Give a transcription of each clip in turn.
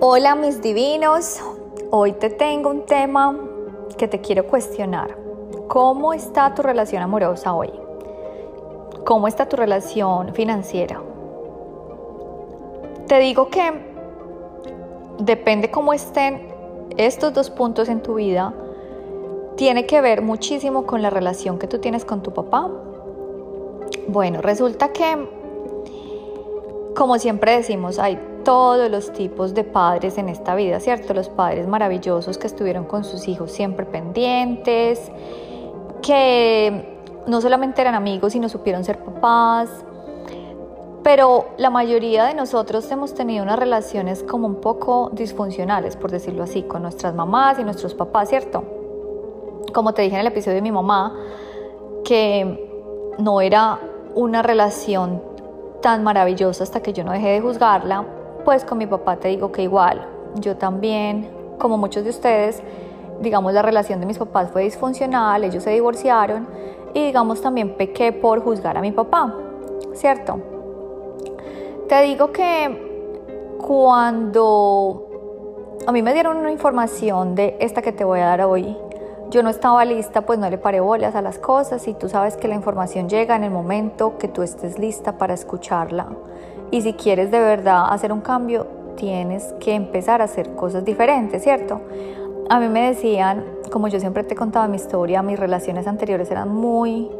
Hola mis divinos, hoy te tengo un tema que te quiero cuestionar. ¿Cómo está tu relación amorosa hoy? ¿Cómo está tu relación financiera? Te digo que depende cómo estén estos dos puntos en tu vida, tiene que ver muchísimo con la relación que tú tienes con tu papá. Bueno, resulta que, como siempre decimos, hay todos los tipos de padres en esta vida, ¿cierto? Los padres maravillosos que estuvieron con sus hijos siempre pendientes, que no solamente eran amigos, sino supieron ser papás. Pero la mayoría de nosotros hemos tenido unas relaciones como un poco disfuncionales, por decirlo así, con nuestras mamás y nuestros papás, ¿cierto? Como te dije en el episodio de mi mamá, que no era una relación tan maravillosa hasta que yo no dejé de juzgarla, pues con mi papá te digo que igual, yo también, como muchos de ustedes, digamos la relación de mis papás fue disfuncional, ellos se divorciaron y digamos también pequé por juzgar a mi papá, ¿cierto? Te digo que cuando a mí me dieron una información de esta que te voy a dar hoy, yo no estaba lista, pues no le paré bolas a las cosas y tú sabes que la información llega en el momento que tú estés lista para escucharla. Y si quieres de verdad hacer un cambio, tienes que empezar a hacer cosas diferentes, ¿cierto? A mí me decían, como yo siempre te contaba mi historia, mis relaciones anteriores eran muy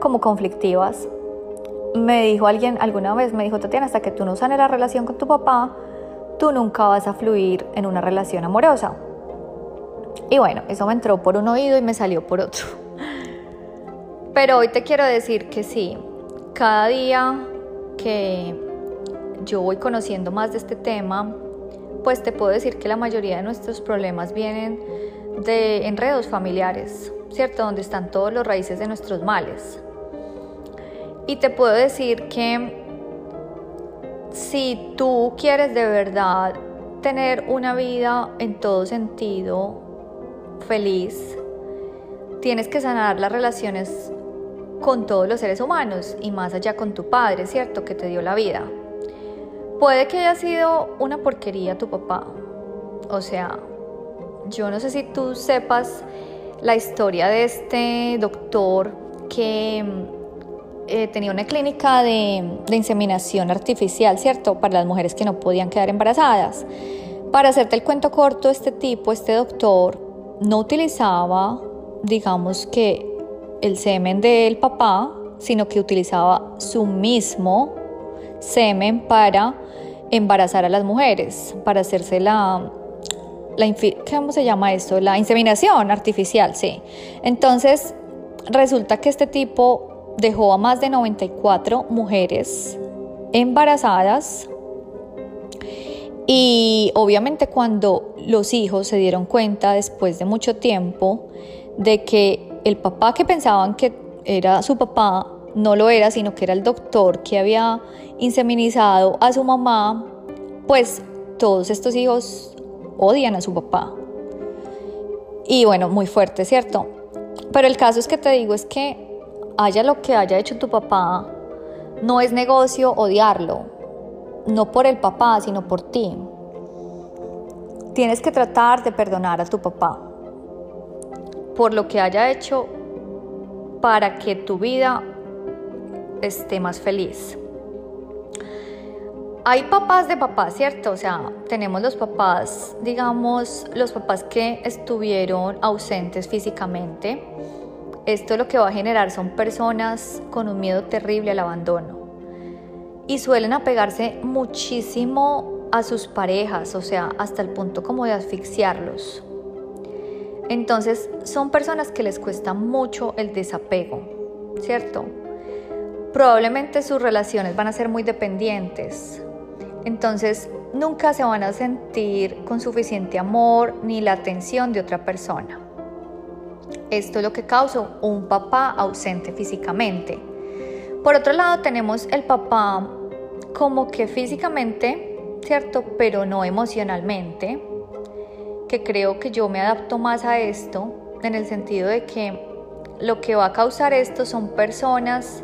como conflictivas. Me dijo alguien alguna vez, me dijo Tatiana, hasta que tú no sanes la relación con tu papá, tú nunca vas a fluir en una relación amorosa. Y bueno, eso me entró por un oído y me salió por otro. Pero hoy te quiero decir que sí, cada día que yo voy conociendo más de este tema, pues te puedo decir que la mayoría de nuestros problemas vienen de enredos familiares, ¿cierto? Donde están todos los raíces de nuestros males. Y te puedo decir que si tú quieres de verdad tener una vida en todo sentido feliz, tienes que sanar las relaciones con todos los seres humanos y más allá con tu padre, ¿cierto? Que te dio la vida. Puede que haya sido una porquería tu papá. O sea, yo no sé si tú sepas la historia de este doctor que eh, tenía una clínica de, de, inseminación artificial, ¿cierto? Para las mujeres que no podían quedar embarazadas. Para hacerte el cuento corto, este tipo, este doctor, no utilizaba, digamos que, el semen del papá, sino que utilizaba su mismo semen para embarazar a las mujeres, para hacerse la, la ¿cómo se llama esto? La inseminación artificial, sí. Entonces, resulta que este tipo dejó a más de 94 mujeres embarazadas y obviamente cuando los hijos se dieron cuenta después de mucho tiempo de que el papá que pensaban que era su papá no lo era, sino que era el doctor que había inseminizado a su mamá, pues todos estos hijos odian a su papá. Y bueno, muy fuerte, ¿cierto? Pero el caso es que te digo es que haya lo que haya hecho tu papá, no es negocio odiarlo, no por el papá, sino por ti. Tienes que tratar de perdonar a tu papá por lo que haya hecho para que tu vida esté más feliz. Hay papás de papás, ¿cierto? O sea, tenemos los papás, digamos, los papás que estuvieron ausentes físicamente. Esto lo que va a generar son personas con un miedo terrible al abandono. Y suelen apegarse muchísimo a sus parejas, o sea, hasta el punto como de asfixiarlos. Entonces, son personas que les cuesta mucho el desapego, ¿cierto? Probablemente sus relaciones van a ser muy dependientes. Entonces, nunca se van a sentir con suficiente amor ni la atención de otra persona. Esto es lo que causa un papá ausente físicamente. Por otro lado, tenemos el papá como que físicamente, ¿cierto? Pero no emocionalmente, que creo que yo me adapto más a esto, en el sentido de que lo que va a causar esto son personas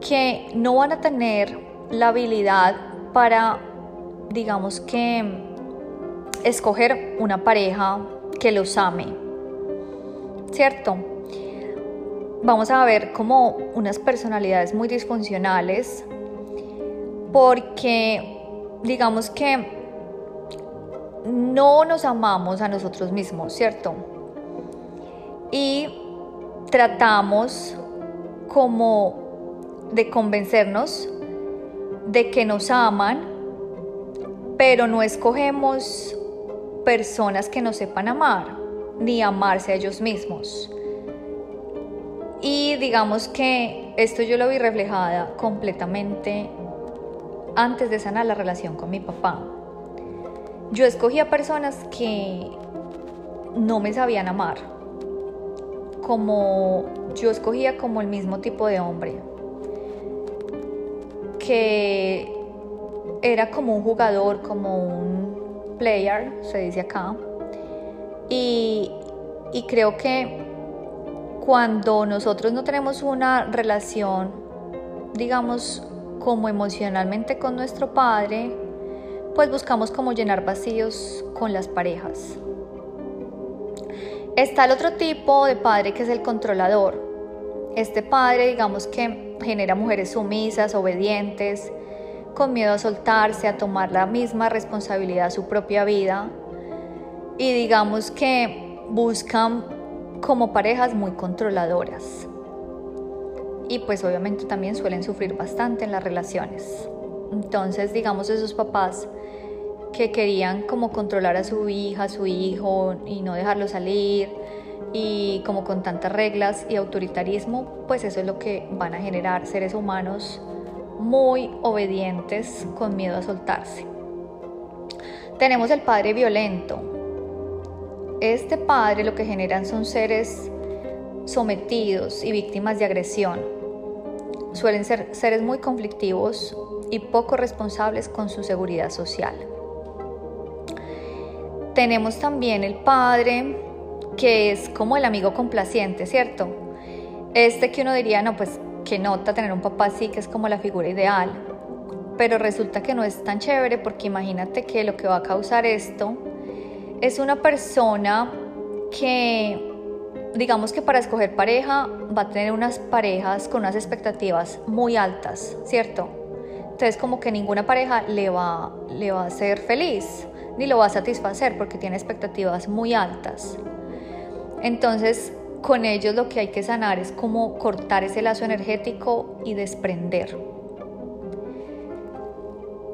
que no van a tener la habilidad para, digamos que, escoger una pareja que los ame, ¿cierto? Vamos a ver como unas personalidades muy disfuncionales porque digamos que no nos amamos a nosotros mismos, ¿cierto? Y tratamos como de convencernos de que nos aman, pero no escogemos personas que nos sepan amar, ni amarse a ellos mismos. Y digamos que esto yo lo vi reflejada completamente antes de sanar la relación con mi papá. Yo escogía personas que no me sabían amar, como yo escogía como el mismo tipo de hombre, que era como un jugador, como un player, se dice acá, y, y creo que cuando nosotros no tenemos una relación, digamos, como emocionalmente con nuestro padre, pues buscamos como llenar vacíos con las parejas. Está el otro tipo de padre que es el controlador. Este padre, digamos que genera mujeres sumisas, obedientes, con miedo a soltarse, a tomar la misma responsabilidad de su propia vida. Y digamos que buscan como parejas muy controladoras. Y pues obviamente también suelen sufrir bastante en las relaciones. Entonces, digamos, esos papás que querían como controlar a su hija, a su hijo y no dejarlo salir y como con tantas reglas y autoritarismo, pues eso es lo que van a generar seres humanos muy obedientes con miedo a soltarse. Tenemos el padre violento, este padre lo que generan son seres sometidos y víctimas de agresión. Suelen ser seres muy conflictivos y poco responsables con su seguridad social. Tenemos también el padre que es como el amigo complaciente, ¿cierto? Este que uno diría, no, pues que nota tener un papá así, que es como la figura ideal. Pero resulta que no es tan chévere porque imagínate que lo que va a causar esto es una persona que, digamos que para escoger pareja, va a tener unas parejas con unas expectativas muy altas, ¿cierto? Entonces como que ninguna pareja le va, le va a hacer feliz, ni lo va a satisfacer porque tiene expectativas muy altas. Entonces, con ellos lo que hay que sanar es como cortar ese lazo energético y desprender.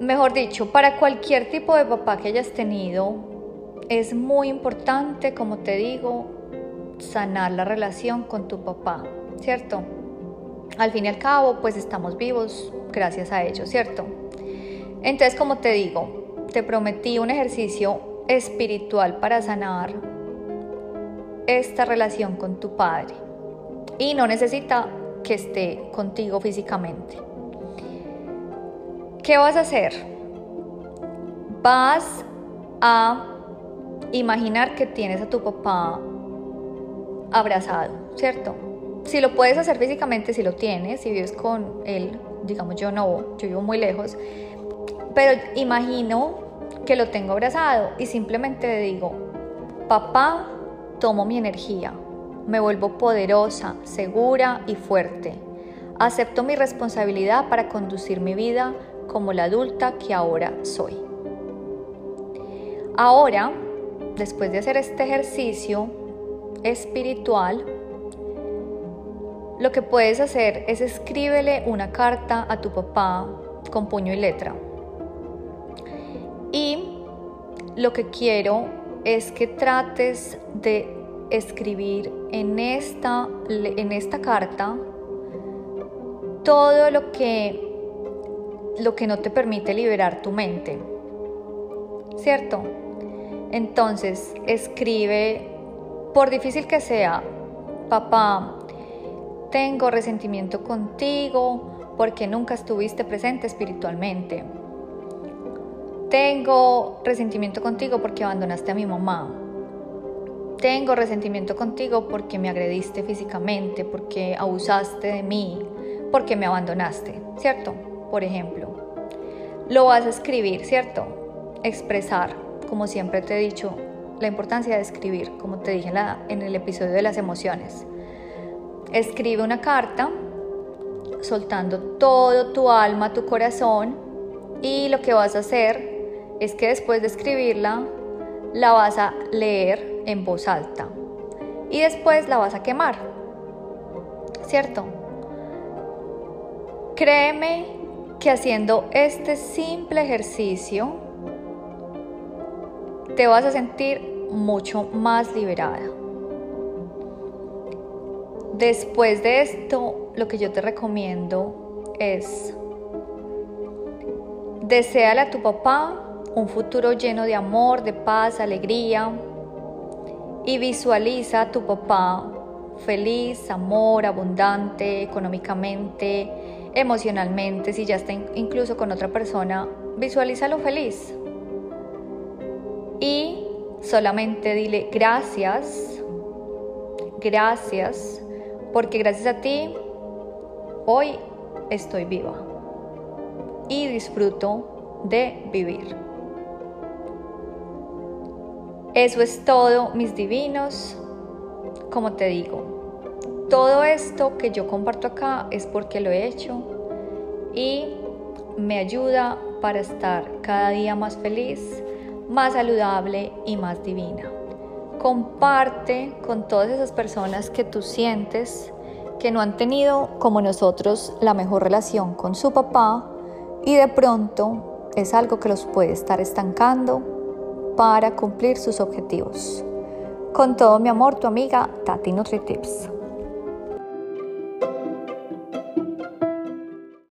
Mejor dicho, para cualquier tipo de papá que hayas tenido, es muy importante, como te digo, sanar la relación con tu papá, ¿cierto? Al fin y al cabo, pues estamos vivos gracias a ello, ¿cierto? Entonces, como te digo, te prometí un ejercicio espiritual para sanar esta relación con tu padre y no necesita que esté contigo físicamente. ¿Qué vas a hacer? Vas a imaginar que tienes a tu papá abrazado, ¿cierto? Si lo puedes hacer físicamente, si lo tienes, si vives con él, digamos yo no, yo vivo muy lejos, pero imagino que lo tengo abrazado y simplemente le digo, papá, tomo mi energía, me vuelvo poderosa, segura y fuerte. Acepto mi responsabilidad para conducir mi vida como la adulta que ahora soy. Ahora después de hacer este ejercicio espiritual, lo que puedes hacer es escríbele una carta a tu papá con puño y letra. Y lo que quiero es que trates de escribir en esta, en esta carta todo lo que, lo que no te permite liberar tu mente. ¿Cierto? Entonces, escribe, por difícil que sea, papá, tengo resentimiento contigo porque nunca estuviste presente espiritualmente. Tengo resentimiento contigo porque abandonaste a mi mamá. Tengo resentimiento contigo porque me agrediste físicamente, porque abusaste de mí, porque me abandonaste, ¿cierto? Por ejemplo. Lo vas a escribir, ¿cierto? Expresar como siempre te he dicho, la importancia de escribir, como te dije en, en el episodio de las emociones. Escribe una carta soltando todo tu alma, tu corazón y lo que vas a hacer es que después de escribirla la vas a leer en voz alta y después la vas a quemar. ¿Cierto? Créeme que haciendo este simple ejercicio te vas a sentir mucho más liberada. Después de esto, lo que yo te recomiendo es deseale a tu papá un futuro lleno de amor, de paz, alegría y visualiza a tu papá feliz, amor, abundante, económicamente, emocionalmente, si ya está incluso con otra persona, visualízalo feliz. Y solamente dile gracias, gracias, porque gracias a ti hoy estoy viva y disfruto de vivir. Eso es todo, mis divinos. Como te digo, todo esto que yo comparto acá es porque lo he hecho y me ayuda para estar cada día más feliz, más saludable y más divina. Comparte con todas esas personas que tú sientes que no han tenido como nosotros la mejor relación con su papá y de pronto es algo que los puede estar estancando para cumplir sus objetivos. Con todo mi amor, tu amiga Tati NutriTips.